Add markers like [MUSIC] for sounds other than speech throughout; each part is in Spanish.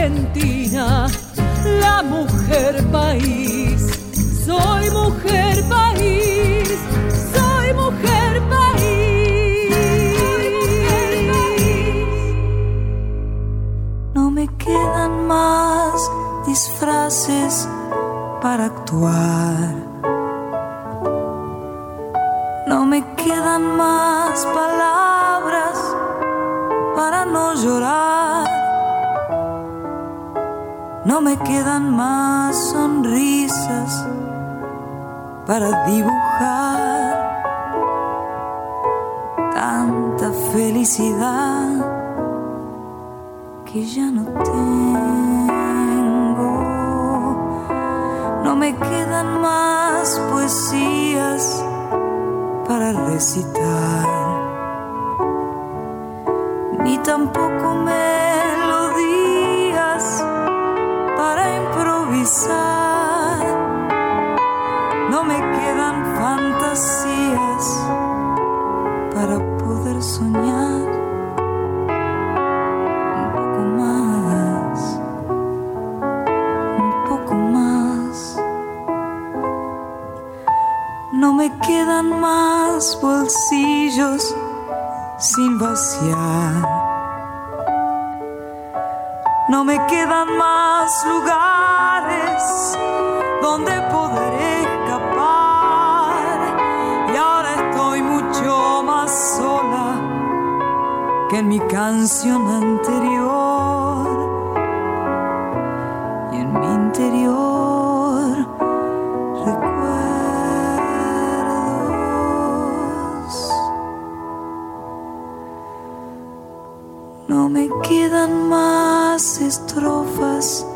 Argentina, la mujer país. Soy mujer país, soy mujer país. No me quedan más disfraces para actuar. No me quedan más palabras para no llorar. No me quedan más sonrisas para dibujar tanta felicidad que ya no tengo. No me quedan más poesías para recitar, ni tampoco melodías para improvisar. No me quedan fantasías para poder soñar poco más, poco más. No me quedan más bolsillos sin vaciar. No me quedan más lugares donde poder escapar. Y ahora estoy mucho más sola que en mi canción anterior. Y en mi interior recuerdos. No me quedan más estrofas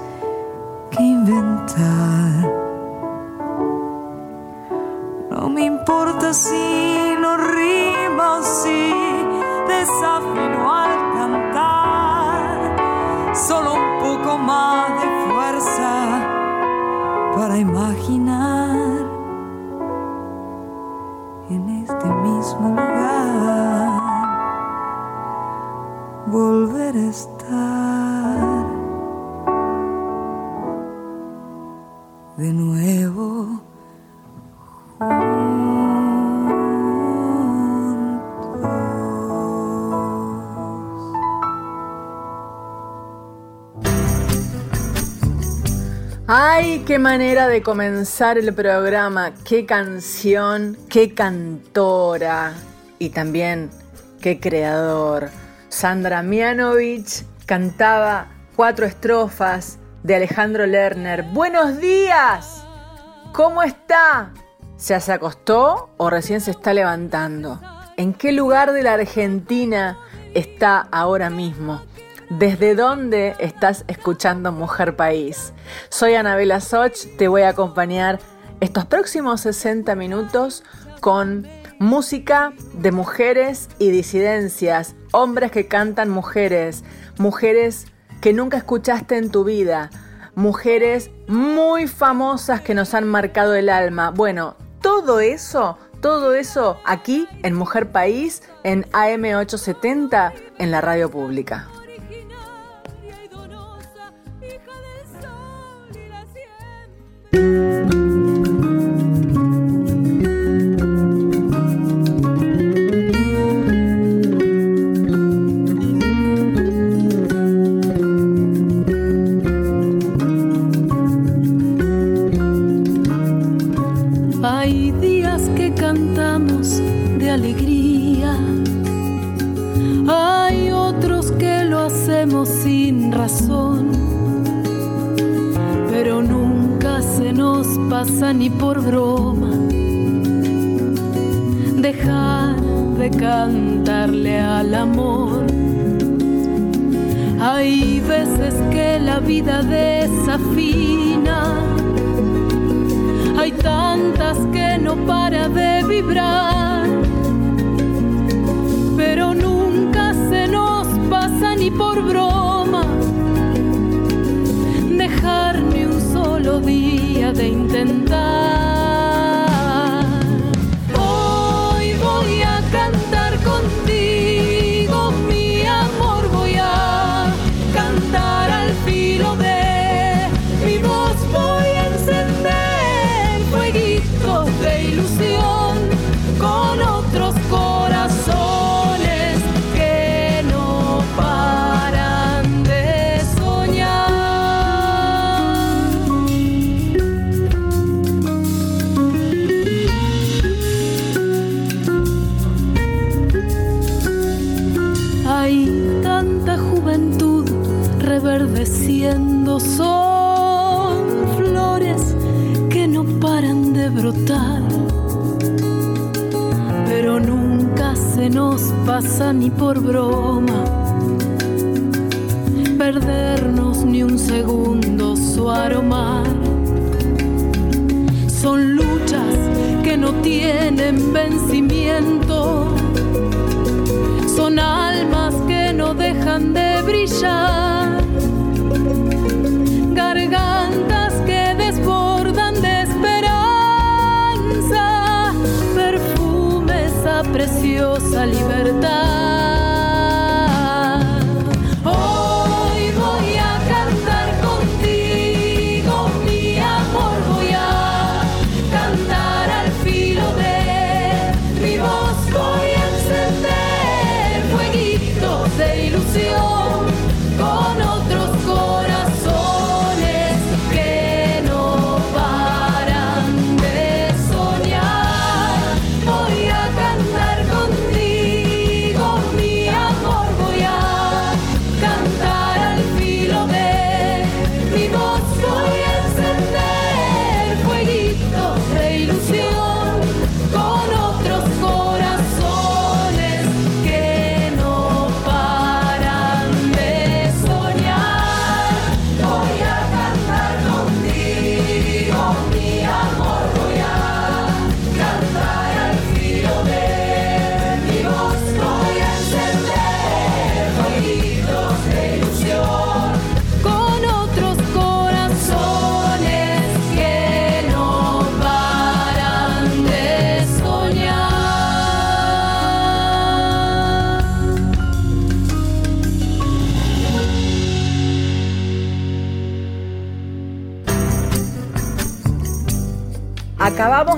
qué manera de comenzar el programa, qué canción, qué cantora y también qué creador. Sandra Mianovich cantaba cuatro estrofas de Alejandro Lerner. Buenos días, ¿cómo está? ¿Ya se acostó o recién se está levantando? ¿En qué lugar de la Argentina está ahora mismo? ¿Desde dónde estás escuchando Mujer País? Soy Anabela Soch, te voy a acompañar estos próximos 60 minutos con música de mujeres y disidencias, hombres que cantan mujeres, mujeres que nunca escuchaste en tu vida, mujeres muy famosas que nos han marcado el alma. Bueno, todo eso, todo eso aquí en Mujer País, en AM870, en la radio pública. Viviendo son flores que no paran de brotar, pero nunca se nos pasa ni por broma perdernos ni un segundo su aroma. Son luchas que no tienen vencimiento, son dejan de brillar, gargantas que desbordan de esperanza, perfume esa preciosa libertad.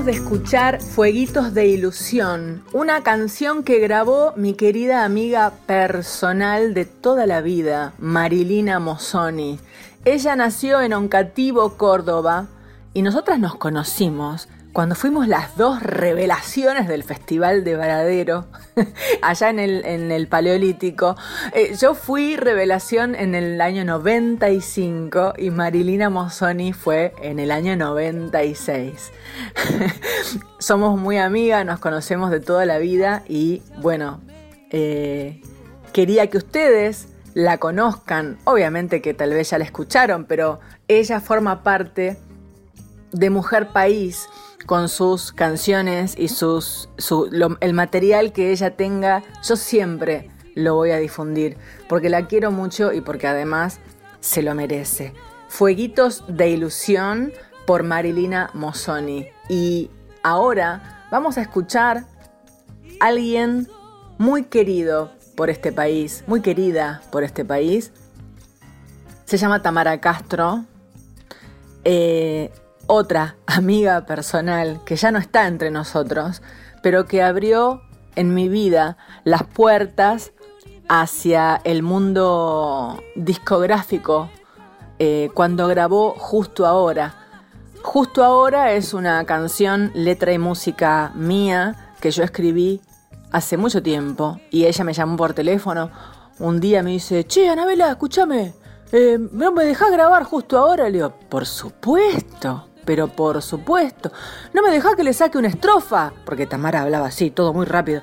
De escuchar Fueguitos de Ilusión, una canción que grabó mi querida amiga personal de toda la vida, Marilina Mozzoni. Ella nació en Oncativo, Córdoba, y nosotras nos conocimos cuando fuimos las dos revelaciones del Festival de Varadero, [LAUGHS] allá en el, Paleolítico, eh, yo fui revelación en el año 95 y Marilina Mozzoni fue en el año 96. [LAUGHS] Somos muy amigas, nos conocemos de toda la vida y bueno, eh, quería que ustedes la conozcan, obviamente que tal vez ya la escucharon, pero ella forma parte de Mujer País con sus canciones y sus, el material que ella tenga, yo siempre lo voy a difundir, porque la quiero mucho y porque además se lo merece. Fueguitos de ilusión por Marilina Mozzoni. Y ahora vamos a escuchar a alguien muy querido por este país, muy querida por este país. Se llama Tamara Castro. Eh, otra amiga personal que ya no está entre nosotros, pero que abrió en mi vida las puertas hacia el mundo discográfico eh, cuando grabó Justo Ahora. Justo Ahora es una canción, letra y música mía que yo escribí hace mucho tiempo y ella me llamó por teléfono. Un día me dice, che, Anabela, escúchame, eh, ¿no me dejas grabar justo ahora? Le digo, por supuesto pero por supuesto, no me dejas que le saque una estrofa, porque Tamara hablaba así, todo muy rápido.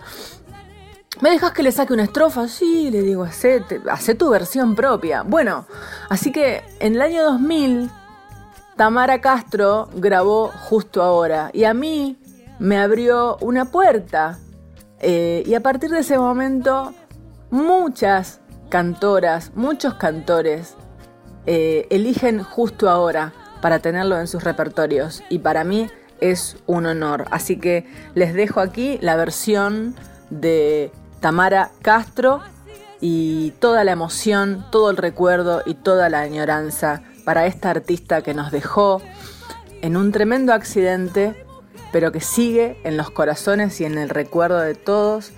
¿Me dejas que le saque una estrofa? Sí, le digo, hace, tu versión propia. Bueno, así que en el año 2000, Tamara Castro grabó justo ahora y a mí me abrió una puerta. Eh, y a partir de ese momento, muchas cantoras, muchos cantores eh, eligen justo ahora para tenerlo en sus repertorios y para mí es un honor. Así que les dejo aquí la versión de Tamara Castro y toda la emoción, todo el recuerdo y toda la añoranza para esta artista que nos dejó en un tremendo accidente, pero que sigue en los corazones y en el recuerdo de todos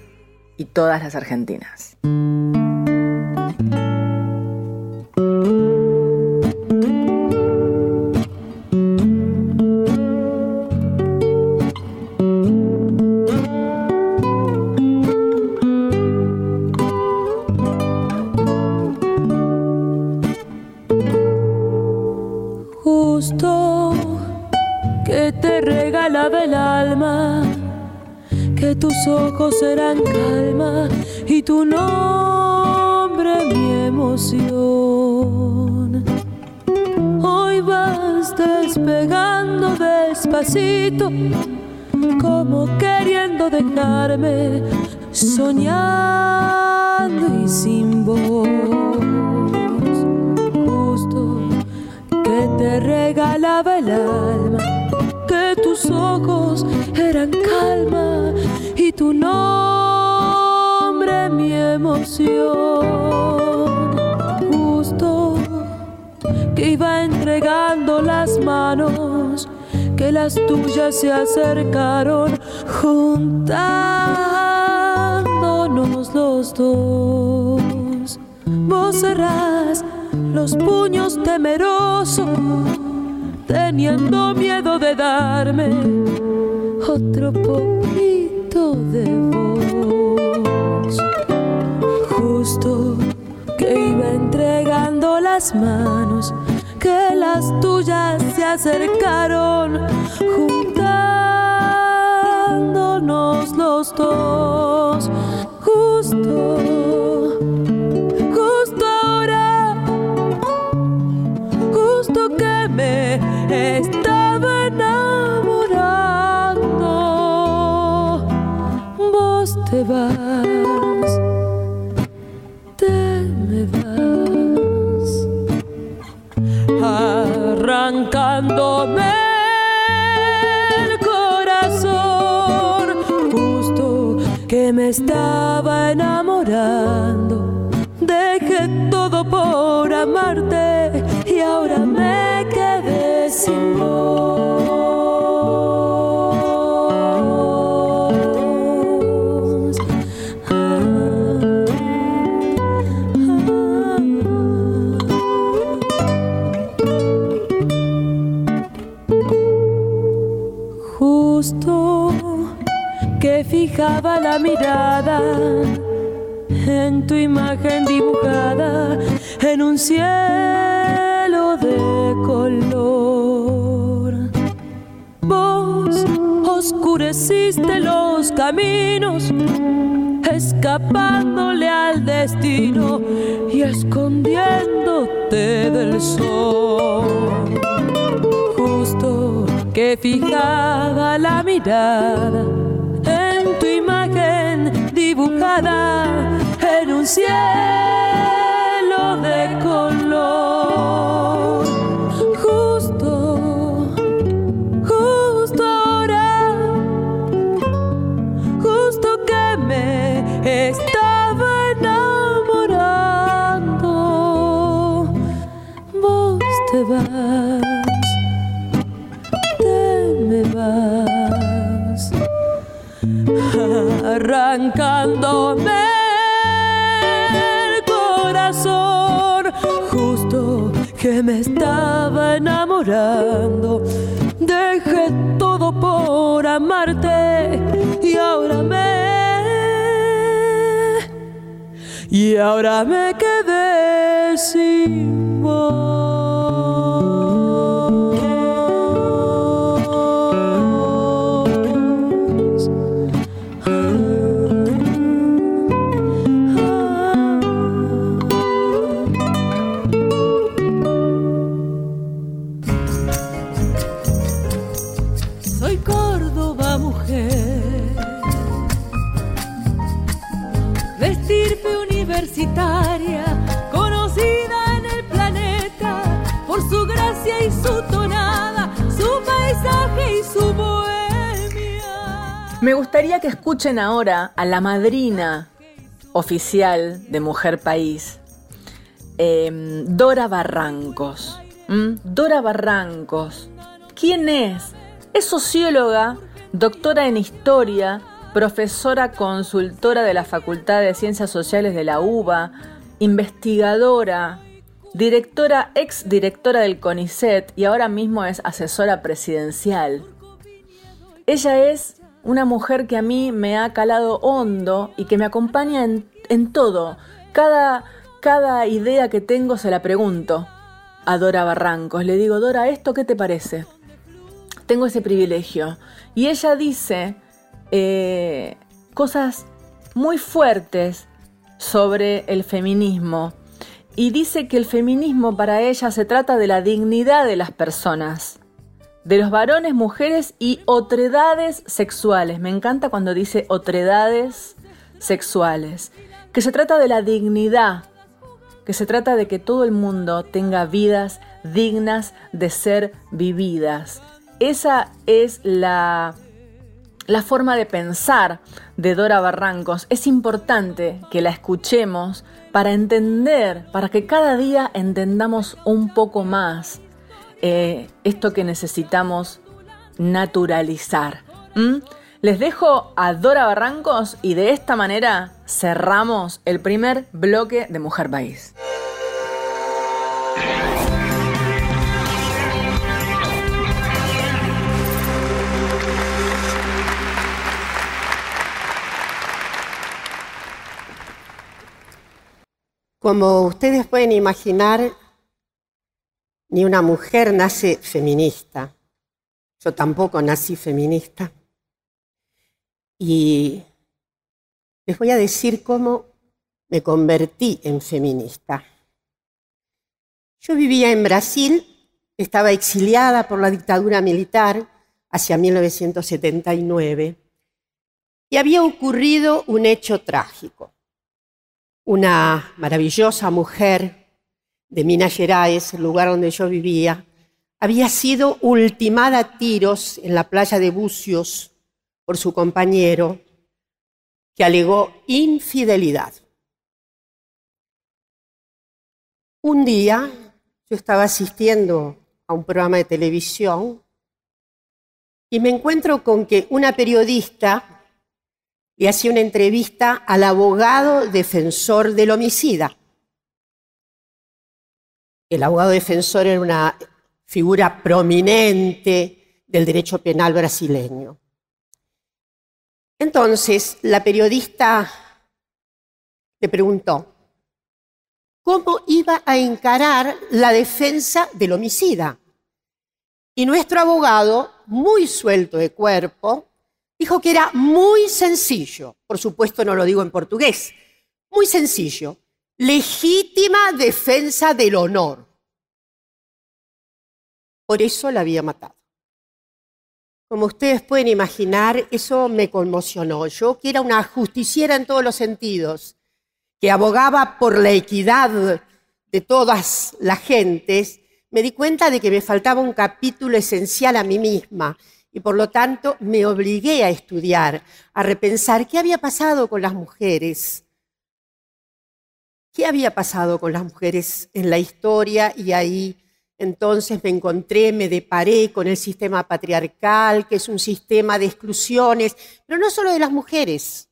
y todas las argentinas. Ojos eran calma y tu nombre mi emoción. Hoy vas despegando despacito, como queriendo dejarme, soñando y sin voz. Justo que te regalaba el alma tus ojos eran calma y tu nombre mi emoción. Justo que iba entregando las manos, que las tuyas se acercaron juntándonos los dos. Vos cerrás los puños temerosos teniendo miedo de darme otro poquito de voz. Justo que iba entregando las manos, que las tuyas se acercaron, juntándonos los dos. Justo estaba que me estaba enamorando. Dejé todo por amarte y ahora me quedé sin voz. Fijaba la mirada en tu imagen dibujada en un cielo de color. Vos oscureciste los caminos, escapándole al destino y escondiéndote del sol. Justo que fijaba la mirada en un cielo de color. Arrancándome justo que me estaba enamorando. Dejé todo por amarte y ahora me... Y ahora me quedé sin voz. Gustaría que escuchen ahora a la madrina oficial de Mujer País, em, Dora Barrancos. Dora Barrancos. ¿Quién es? Es socióloga, doctora en historia, profesora consultora de la Facultad de Ciencias Sociales de la UBA, investigadora, directora, ex directora del CONICET y ahora mismo es asesora presidencial. Ella es una mujer que a mí me ha calado hondo y que me acompaña en, todo. Cada, cada idea que tengo se la pregunto. a Dora Barrancos. Le digo, Dora, ¿esto qué te parece? Tengo ese privilegio. Y ella dice eh, cosas muy fuertes sobre el feminismo. Y dice que el feminismo para ella se trata de la dignidad de las personas, de los varones, mujeres y otredades sexuales. Me encanta cuando dice otredades sexuales. Que se trata de la dignidad, que se trata de que todo el mundo tenga vidas dignas de ser vividas. Esa es la, la forma de pensar de Dora Barrancos. Es importante que la escuchemos para entender, para que cada día entendamos un poco más eh, esto que necesitamos naturalizar. Les dejo a Dora Barrancos y de esta manera cerramos el primer bloque de Mujer País. Como ustedes pueden imaginar, ni una mujer nace feminista. Yo tampoco nací feminista. Y les voy a decir cómo me convertí en feminista. Yo vivía en Brasil, estaba exiliada por la dictadura militar hacia 1979 y había ocurrido un hecho trágico una maravillosa mujer de Minas Gerais, el lugar donde yo vivía, había sido ultimada a tiros en la playa de Bucios por su compañero, que alegó infidelidad. Un día yo estaba asistiendo a un programa de televisión y me encuentro con que una periodista y hacía una entrevista al abogado defensor del homicida. El abogado defensor era una figura prominente del derecho penal brasileño. Entonces, la periodista le preguntó, ¿cómo iba a encarar la defensa del homicida? Y nuestro abogado, muy suelto de cuerpo, dijo que era muy sencillo, por supuesto no lo digo en portugués, muy sencillo, legítima defensa del honor. Por eso la había matado. Como ustedes pueden imaginar, eso me conmocionó. Yo, que era una justiciera en todos los sentidos, que abogaba por la equidad de todas las gentes, me di cuenta de que me faltaba un capítulo esencial a mí misma, y por lo tanto me obligué a estudiar, a repensar qué había pasado con las mujeres. ¿Qué había pasado con las mujeres en la historia? Y ahí entonces me encontré, me deparé con el sistema patriarcal, que es un sistema de exclusiones, pero no solo de las mujeres,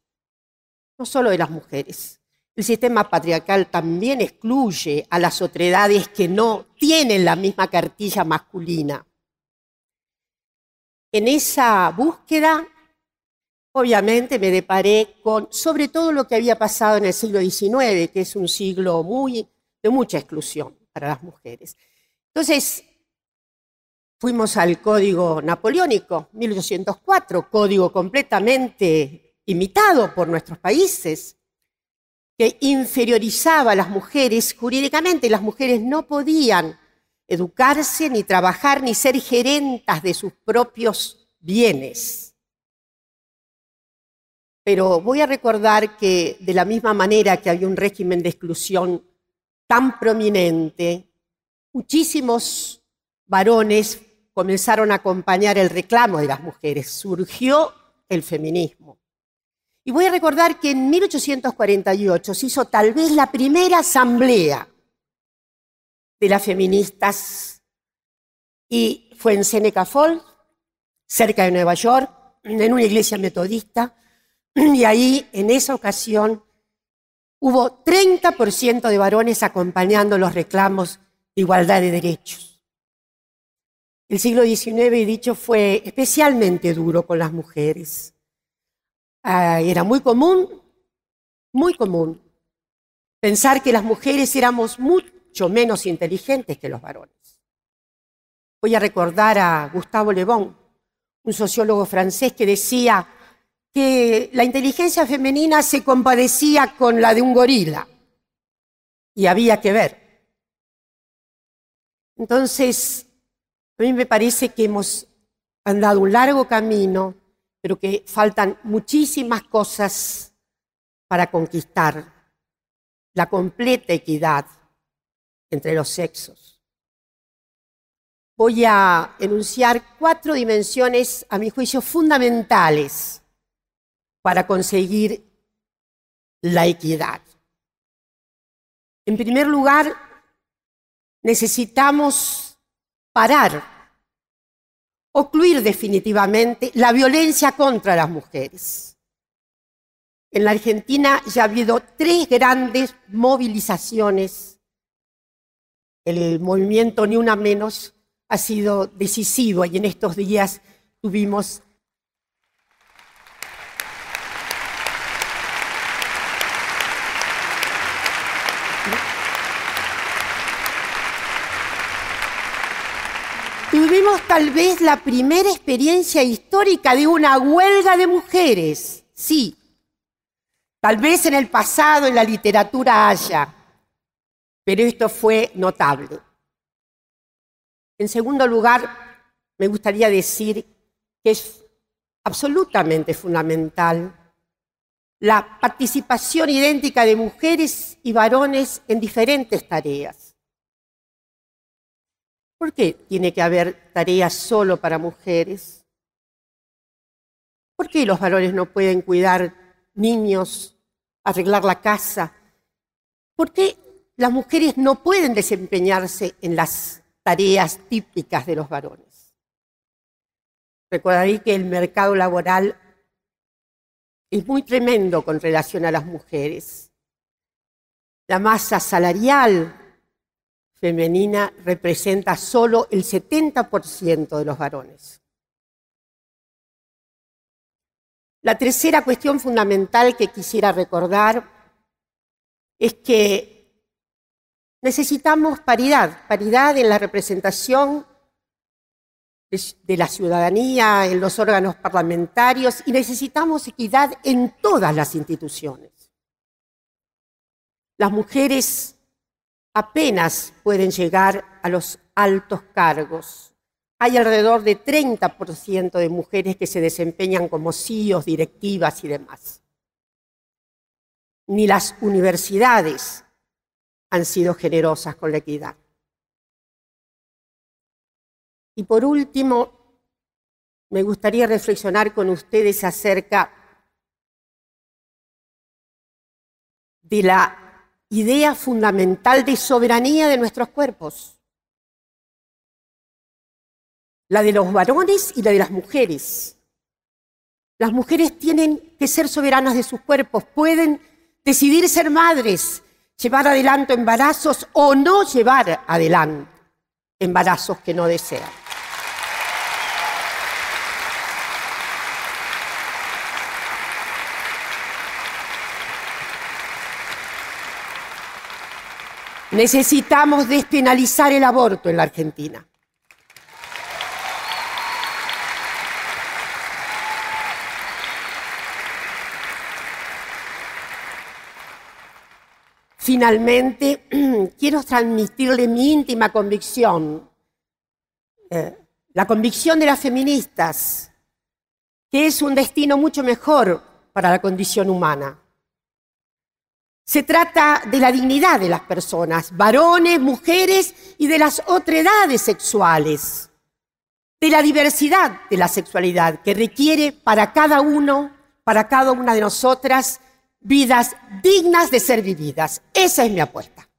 no solo de las mujeres. El sistema patriarcal también excluye a las otredades que no tienen la misma cartilla masculina. En esa búsqueda, obviamente me deparé con sobre todo lo que había pasado en el siglo XIX, que es un siglo muy, de mucha exclusión para las mujeres. Entonces, fuimos al código napoleónico, 1804, código completamente imitado por nuestros países, que inferiorizaba a las mujeres jurídicamente. Las mujeres no podían educarse, ni trabajar, ni ser gerentas de sus propios bienes. Pero voy a recordar que de la misma manera que había un régimen de exclusión tan prominente, muchísimos varones comenzaron a acompañar el reclamo de las mujeres. Surgió el feminismo. Y voy a recordar que en 1848 se hizo tal vez la primera asamblea de las feministas y fue en Seneca Falls, cerca de Nueva York, en una iglesia metodista, y ahí en esa ocasión hubo 30% de varones acompañando los reclamos igualdad de derechos. El siglo XIX, he dicho, fue especialmente duro con las mujeres. Ah, era muy común, muy común, pensar que las mujeres éramos mucho menos inteligentes que los varones. Voy a recordar a Gustavo Le Bon, un sociólogo francés que decía que la inteligencia femenina se compadecía con la de un gorila y había que ver. Entonces, a mí me parece que hemos andado un largo camino, pero que faltan muchísimas cosas para conquistar la completa equidad entre los sexos. Voy a enunciar cuatro dimensiones, a mi juicio, fundamentales para conseguir la equidad. En primer lugar, necesitamos parar, ocluir definitivamente la violencia contra las mujeres. En la Argentina ya ha habido tres grandes movilizaciones. El movimiento Ni Una Menos ha sido decisivo y en estos días tuvimos Tuvimos tal vez la primera experiencia histórica de una huelga de mujeres, sí, Tal vez en el pasado en la literatura haya, pero esto fue notable. En segundo lugar, me gustaría decir que es absolutamente fundamental la participación idéntica de mujeres y varones en diferentes tareas. ¿Por qué tiene que haber tareas solo para mujeres? ¿Por qué los varones no pueden cuidar niños arreglar la casa. ¿Por qué las mujeres no pueden desempeñarse en las tareas típicas de los varones? Recordaré que el mercado laboral es muy tremendo con relación a las mujeres. La masa salarial femenina representa solo el 70% de los varones. La tercera cuestión fundamental que quisiera recordar es que necesitamos paridad, paridad en la representación de la ciudadanía, en los órganos parlamentarios y necesitamos equidad en todas las instituciones. Las mujeres apenas pueden llegar a los altos cargos hay alrededor de 30% de mujeres que se desempeñan como CEOs, directivas y demás. Ni las universidades han sido generosas con la equidad. Y por último, me gustaría reflexionar con ustedes acerca de la idea fundamental de soberanía de nuestros cuerpos la de los varones y la de las mujeres. Las mujeres tienen que ser soberanas de sus cuerpos, pueden decidir ser madres, llevar adelante embarazos o no llevar adelante embarazos que no desean. Necesitamos despenalizar el aborto en la Argentina. Finalmente, [CLEARS THROAT] quiero transmitirle mi íntima convicción, eh, la convicción de las feministas, que es un destino mucho mejor para la condición humana. Se trata de la dignidad de las personas, varones, mujeres y de las otredades sexuales, de la diversidad de la sexualidad que requiere para cada uno, para cada una de nosotras, vidas dignas de ser vividas. Esa es mi apuesta.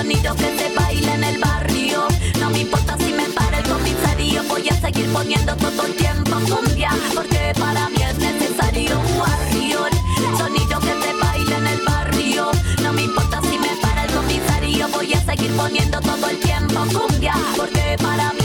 sonido que se baila en el barrio. No me importa si me para el comisario, voy a seguir poniendo todo el tiempo cumbia, porque para mí es necesario un barrio. Sonido que se baila en el barrio. No me importa si me para el comisario, voy a seguir poniendo todo el tiempo cumbia, porque para mí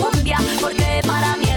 porque para mí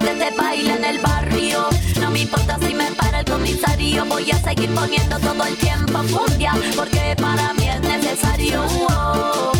que baile en el barrio. No me importa si me para el comisario, voy a seguir poniendo todo el tiempo fundia, porque para mí es necesario.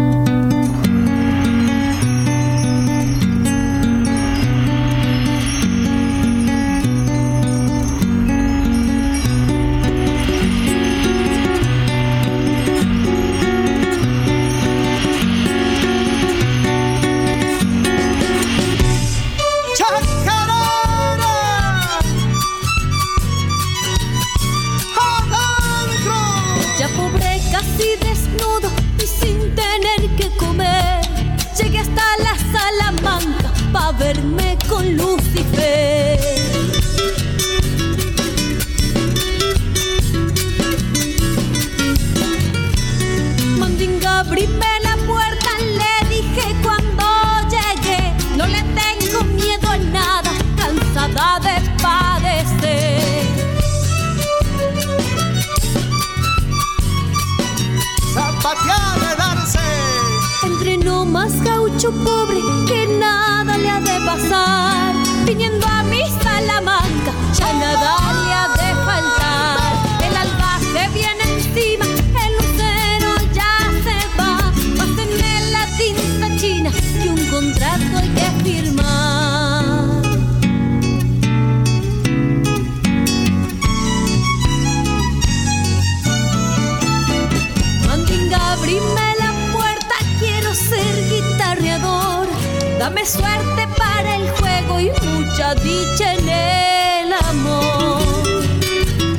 Dame suerte para el juego y mucha dicha en el amor.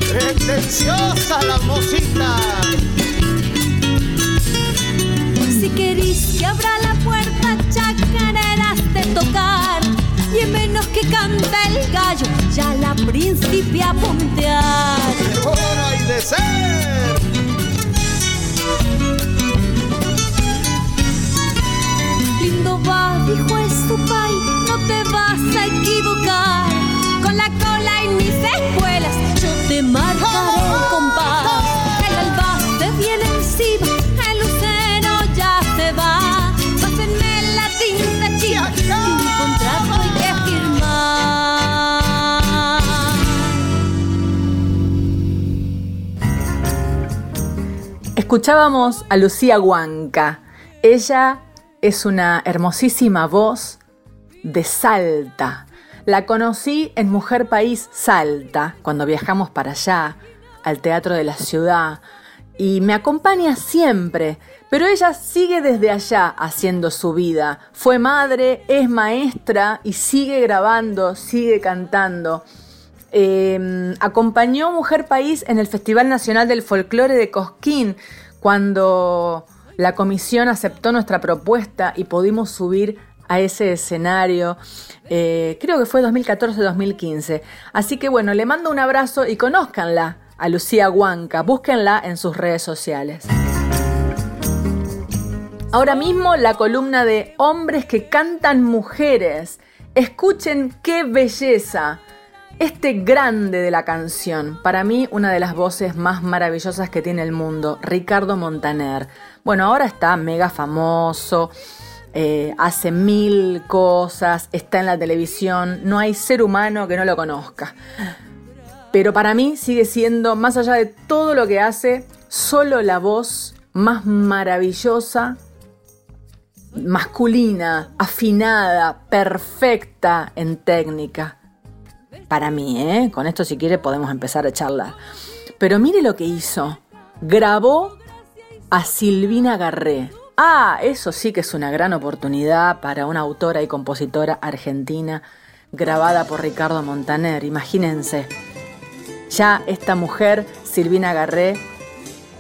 Pretenciosa la mocita. Si querís que abra la puerta, chacareras de tocar. Y en menos que canta el gallo, ya la principia a puntear. Mejor hay de ser. Va, dijo el supay, no te vas a equivocar. Con la cola y mis espuelas, yo te marcaré el compás. El alba se viene encima, el lucero ya se va. Pásenme la tinta chica, un contrato hay que firmar. Escuchábamos a Lucía Huanca. Ella es una hermosísima voz de Salta. La conocí en Mujer País Salta, cuando viajamos para allá, al Teatro de la Ciudad, y me acompaña siempre, pero ella sigue desde allá haciendo su vida. Fue madre, es maestra y sigue grabando, sigue cantando. Eh, acompañó Mujer País en el Festival Nacional del Folclore de Cosquín cuando la comisión aceptó nuestra propuesta y pudimos subir a ese escenario. Eh, creo que fue 2014-2015. Así que bueno, le mando un abrazo y conózcanla a Lucía Huanca. Búsquenla en sus redes sociales. Ahora mismo la columna de hombres que cantan mujeres. Escuchen qué belleza. Este grande de la canción, para mí una de las voces más maravillosas que tiene el mundo, Ricardo Montaner. Bueno, ahora está mega famoso, eh, hace mil cosas, está en la televisión, no hay ser humano que no lo conozca. Pero para mí sigue siendo, más allá de todo lo que hace, solo la voz más maravillosa, masculina, afinada, perfecta en técnica. Para mí, ¿eh? Con esto si quiere podemos empezar a charlar. Pero mire lo que hizo. Grabó a Silvina Garré. Ah, eso sí que es una gran oportunidad para una autora y compositora argentina grabada por Ricardo Montaner. Imagínense. Ya esta mujer, Silvina Garré,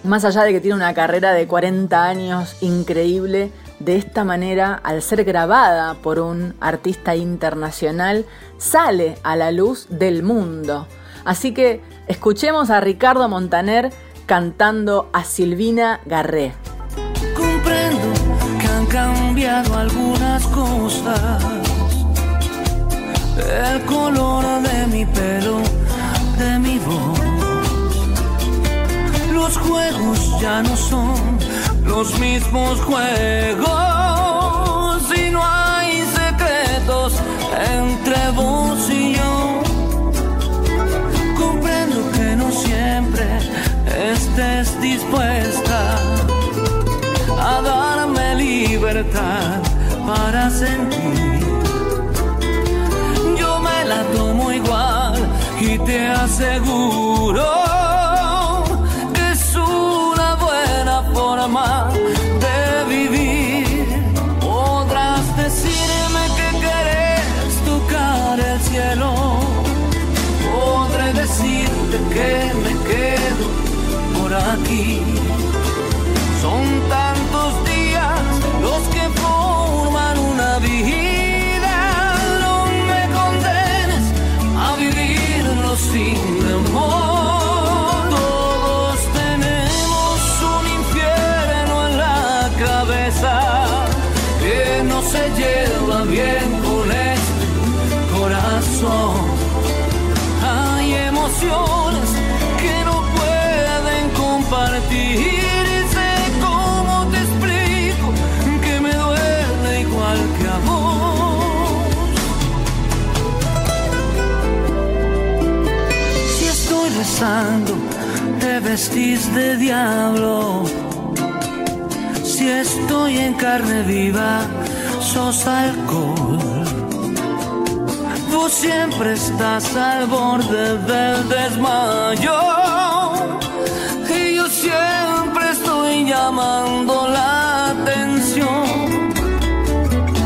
más allá de que tiene una carrera de 40 años increíble, de esta manera, al ser grabada por un artista internacional, sale a la luz del mundo. Así que escuchemos a Ricardo Montaner cantando a Silvina Garré. Comprendo que han cambiado algunas cosas. El color de mi pelo, de mi voz. Los juegos ya no son los mismos juegos a darme libertad para sentir. Yo me la tomo igual y te aseguro te vestís de diablo. Si estoy en carne viva, sos alcohol. Tú siempre estás al borde del desmayo. Y yo siempre estoy llamando la atención.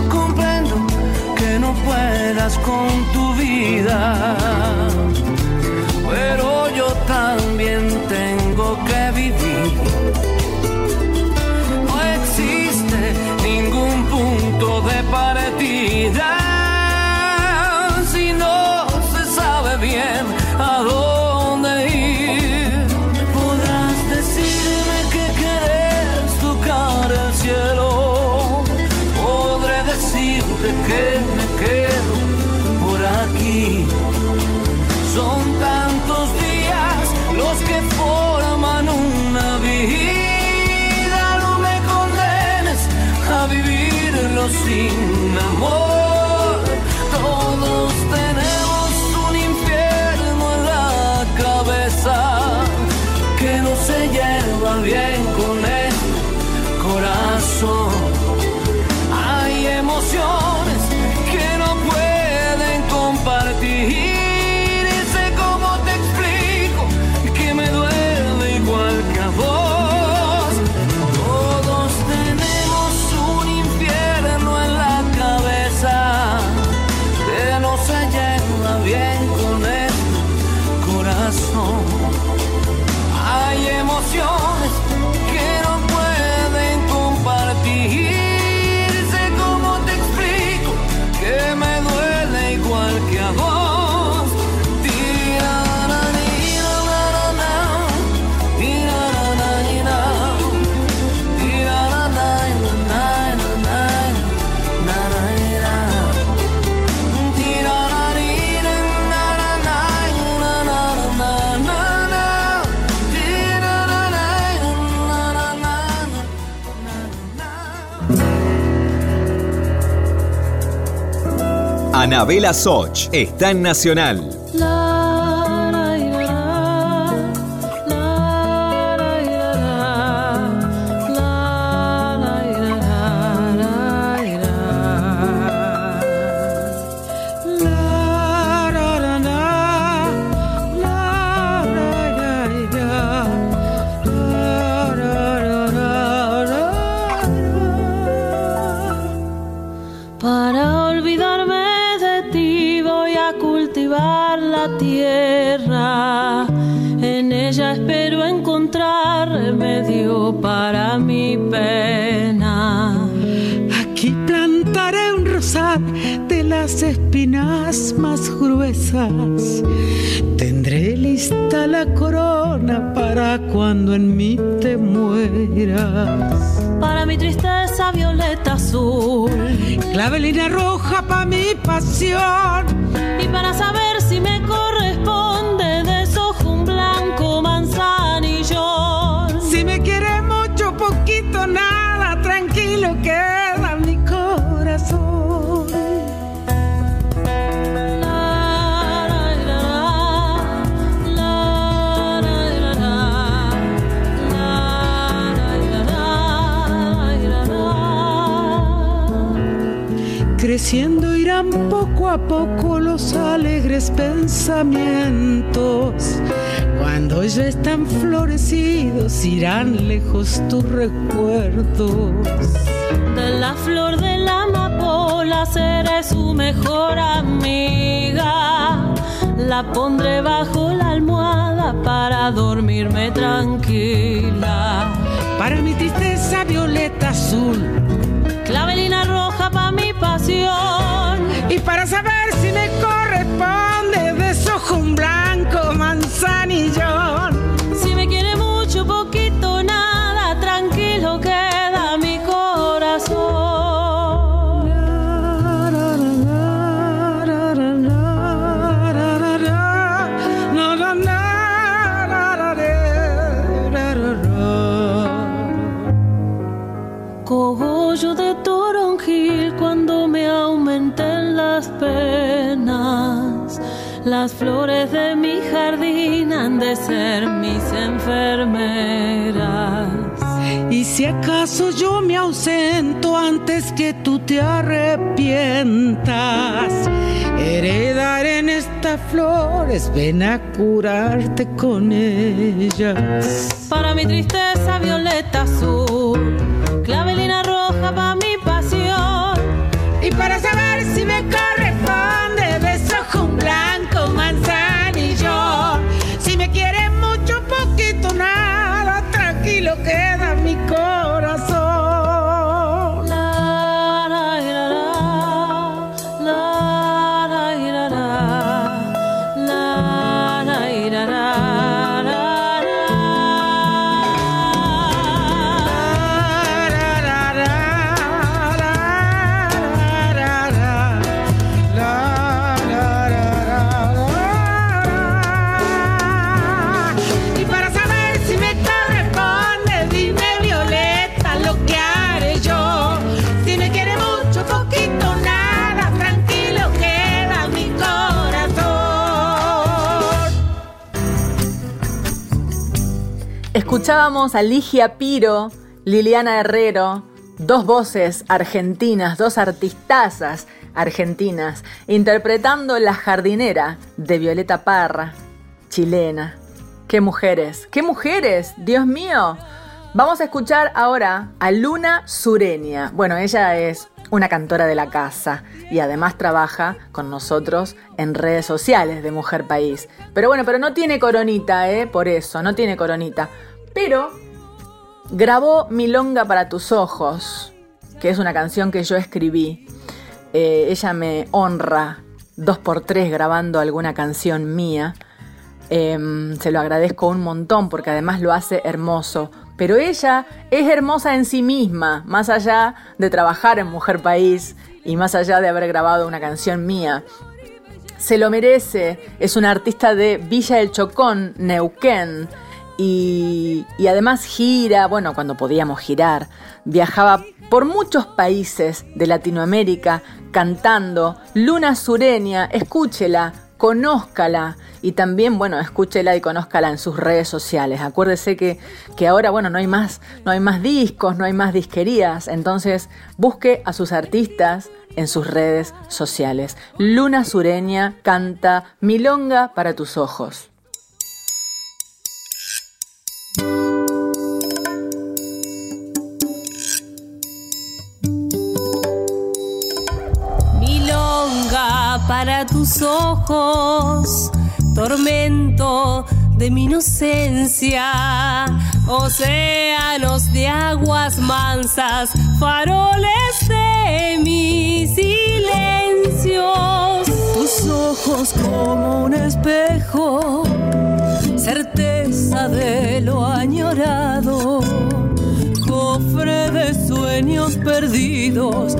Comprendo que no puedas con tu vida que me quedo por aquí. Son tantos días los que forman una vida. No me condenes a vivirlo sin amor. Anabela Soch está en Nacional. a poco los alegres pensamientos. Cuando ya están florecidos irán lejos tus recuerdos. De la flor de la amapola seré su mejor amiga. La pondré bajo la almohada para dormirme tranquila. Para mi tristeza violeta azul. Clavelina roja para mi pasión para saber de ser mis enfermeras. Y si acaso yo me ausento antes que tú te arrepientas, heredar en estas flores, ven a curarte con ellas. Para mi tristeza violeta azul Escuchábamos a Ligia Piro, Liliana Herrero, dos voces argentinas, dos artistazas argentinas, interpretando La jardinera de Violeta Parra, chilena. ¡Qué mujeres! ¡Qué mujeres! ¡Dios mío! Vamos a escuchar ahora a Luna Sureña. Bueno, ella es una cantora de la casa y además trabaja con nosotros en redes sociales de Mujer País. Pero bueno, pero no tiene coronita, ¿eh? Por eso, no tiene coronita. Pero grabó Milonga para tus ojos, que es una canción que yo escribí. Eh, ella me honra dos por tres grabando alguna canción mía. Em, se lo agradezco un montón porque además lo hace hermoso. Pero ella es hermosa en sí misma, más allá de trabajar en Mujer País y más allá de haber grabado una canción mía. Se lo merece, es una artista de Villa del Chocón, Neuquén, y, además gira, bueno, cuando podíamos girar, viajaba por muchos países de Latinoamérica cantando Luna Sureña, escúchela, conózcala y también, bueno, escúchela y conózcala en sus redes sociales. Acuérdese que, que ahora, bueno, no hay, más, no hay más discos, no hay más disquerías, entonces busque a sus artistas en sus redes sociales. Luna Sureña canta Milonga para tus ojos. Milonga para tus ojos, tormento de mi inocencia, océanos de aguas mansas, faroles de mis silencios, tus ojos como un espejo certeza de lo añorado, cofre de sueños perdidos,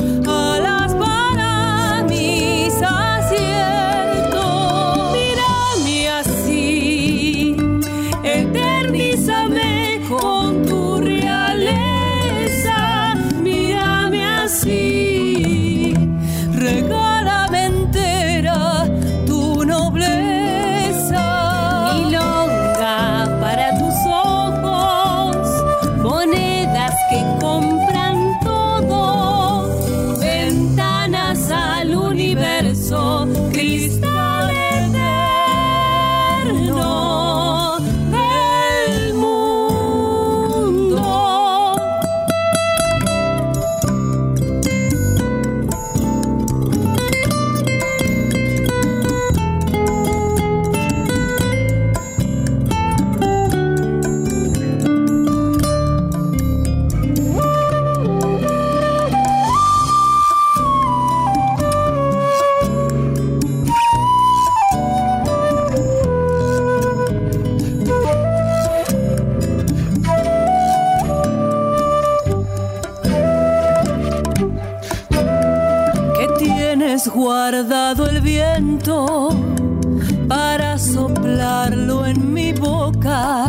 para soplarlo en mi boca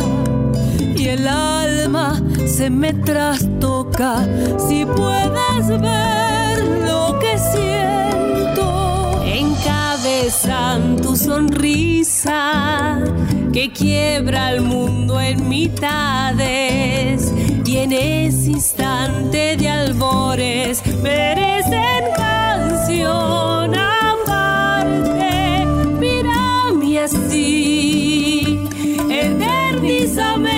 y el alma se me trastoca. Si puedes ver lo que siento encabezan tu sonrisa que quiebra el mundo en mitades y en ese instante de albores merecen canción Bésame.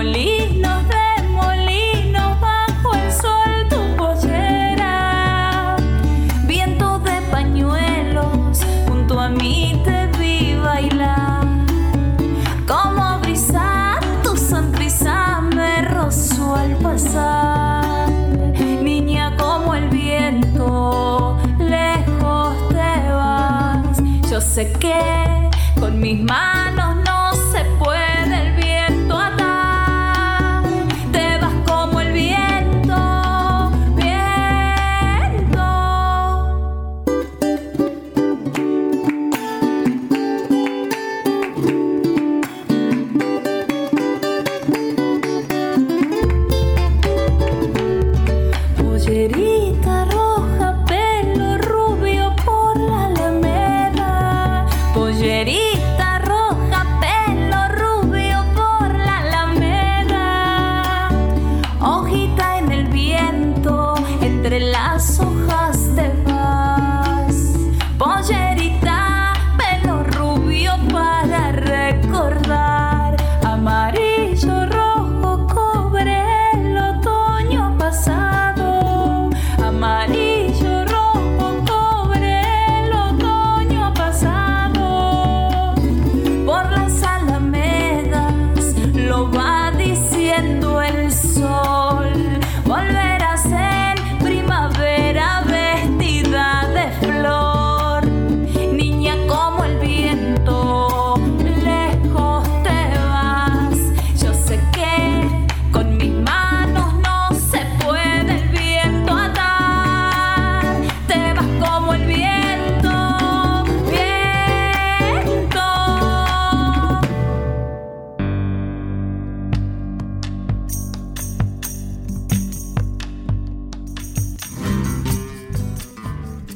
Remolinos, remolinos, bajo el sol tu pollera. Viento de pañuelos, junto a mí te vi bailar. Como brisa, tu sonrisa me rozó al pasar. Niña como el viento, lejos te vas. Yo sé que con mis manos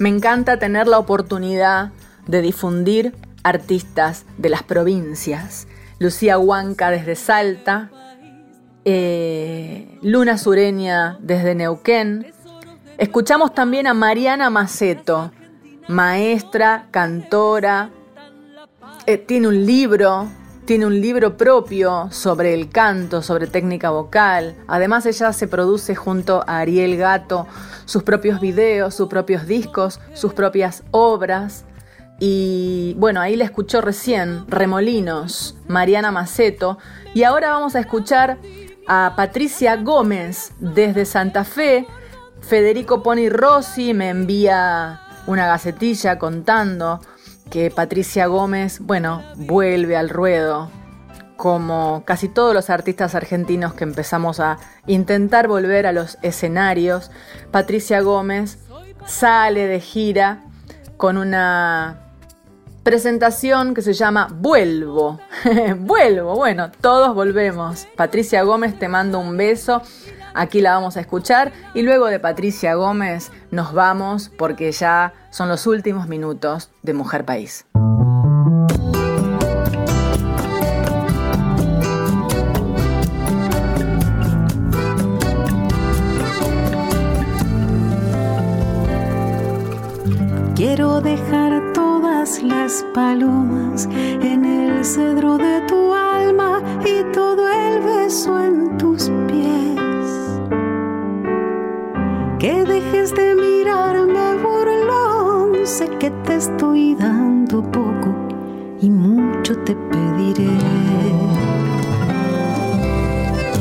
Me encanta tener la oportunidad de difundir artistas de las provincias. Lucía Huanca desde Salta, eh, Luna Sureña desde Neuquén. Escuchamos también a Mariana Maceto, maestra, cantora, eh, tiene un libro, tiene un libro propio sobre el canto, sobre técnica vocal. Además ella se produce junto a Ariel Gato sus propios videos, sus propios discos, sus propias obras. Y bueno, ahí la escuchó recién, Remolinos, Mariana Maceto. Y ahora vamos a escuchar a Patricia Gómez desde Santa Fe. Federico Poni Rossi me envía una gacetilla contando que Patricia Gómez, bueno, vuelve al ruedo, como casi todos los artistas argentinos que empezamos a intentar volver a los escenarios. Patricia Gómez sale de gira con una presentación que se llama Vuelvo. [LAUGHS] Vuelvo, bueno, todos volvemos. Patricia Gómez, te mando un beso. Aquí la vamos a escuchar y luego de Patricia Gómez nos vamos porque ya son los últimos minutos de Mujer País. Quiero dejar las palomas en el cedro de tu alma y todo el beso en tus pies. Que dejes de mirarme burlón, sé que te estoy dando poco y mucho te pediré.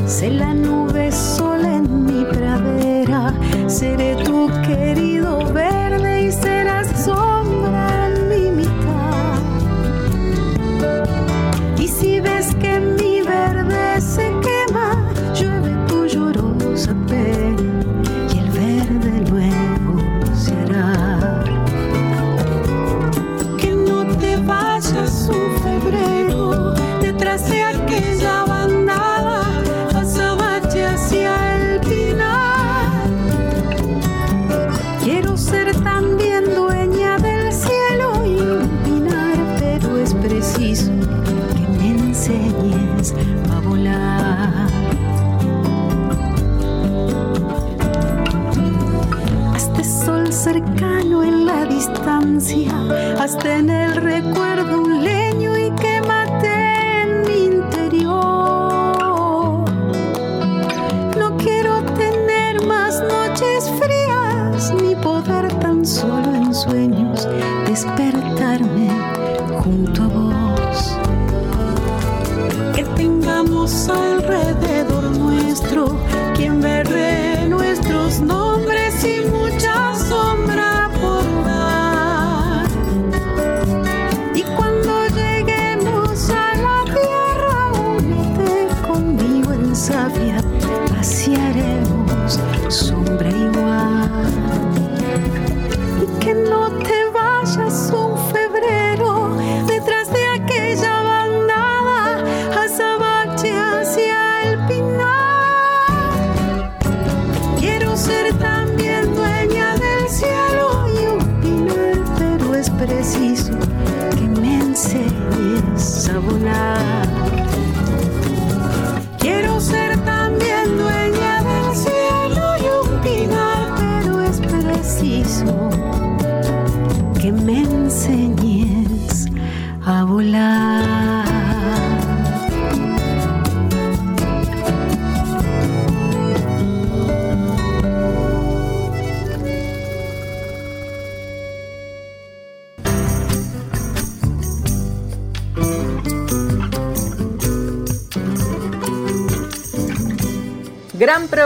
Sé la nube sola en mi pradera, seré tu querido verde y serás distancia, hasta en el recuerdo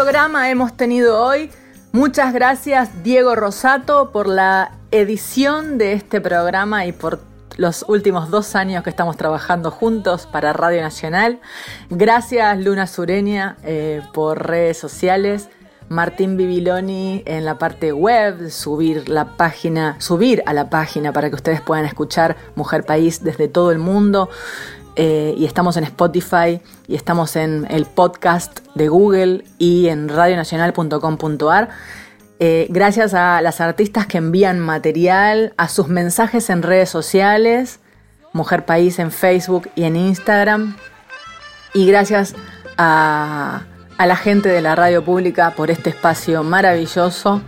programa hemos tenido hoy. Muchas gracias Diego Rosato por la edición de este programa y por los últimos dos años que estamos trabajando juntos para Radio Nacional. Gracias Luna Sureña eh, por redes sociales. Martín Bibiloni en la parte web, subir la página, subir a la página para que ustedes puedan escuchar Mujer País desde todo el mundo. Eh, y estamos en Spotify y estamos en el podcast de Google y en radionacional.com.ar. Eh, gracias a las artistas que envían material, a sus mensajes en redes sociales, Mujer País en Facebook y en Instagram. Y gracias a, la gente de la radio pública por este espacio maravilloso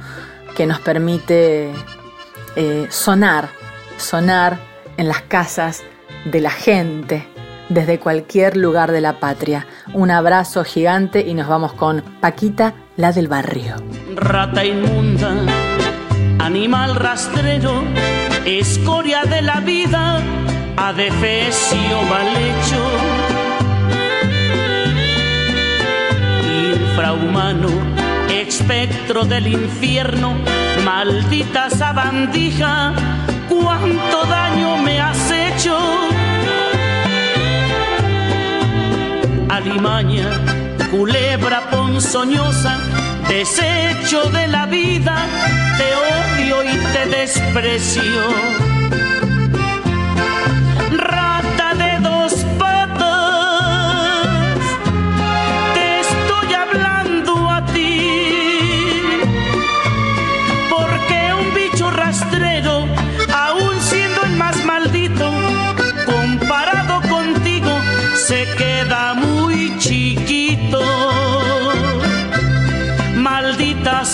que nos permite eh, sonar, sonar en las casas de la gente desde cualquier lugar de la patria. Un abrazo gigante y nos vamos con Paquita, la del barrio. Rata inmunda, animal rastrero, escoria de la vida, adefesio mal hecho. Infrahumano, espectro del infierno, maldita sabandija, cuánto daño me has hecho. Alimaña, culebra ponzoñosa, desecho de la vida, te odio y te desprecio.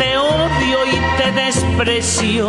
te odio y te desprecio.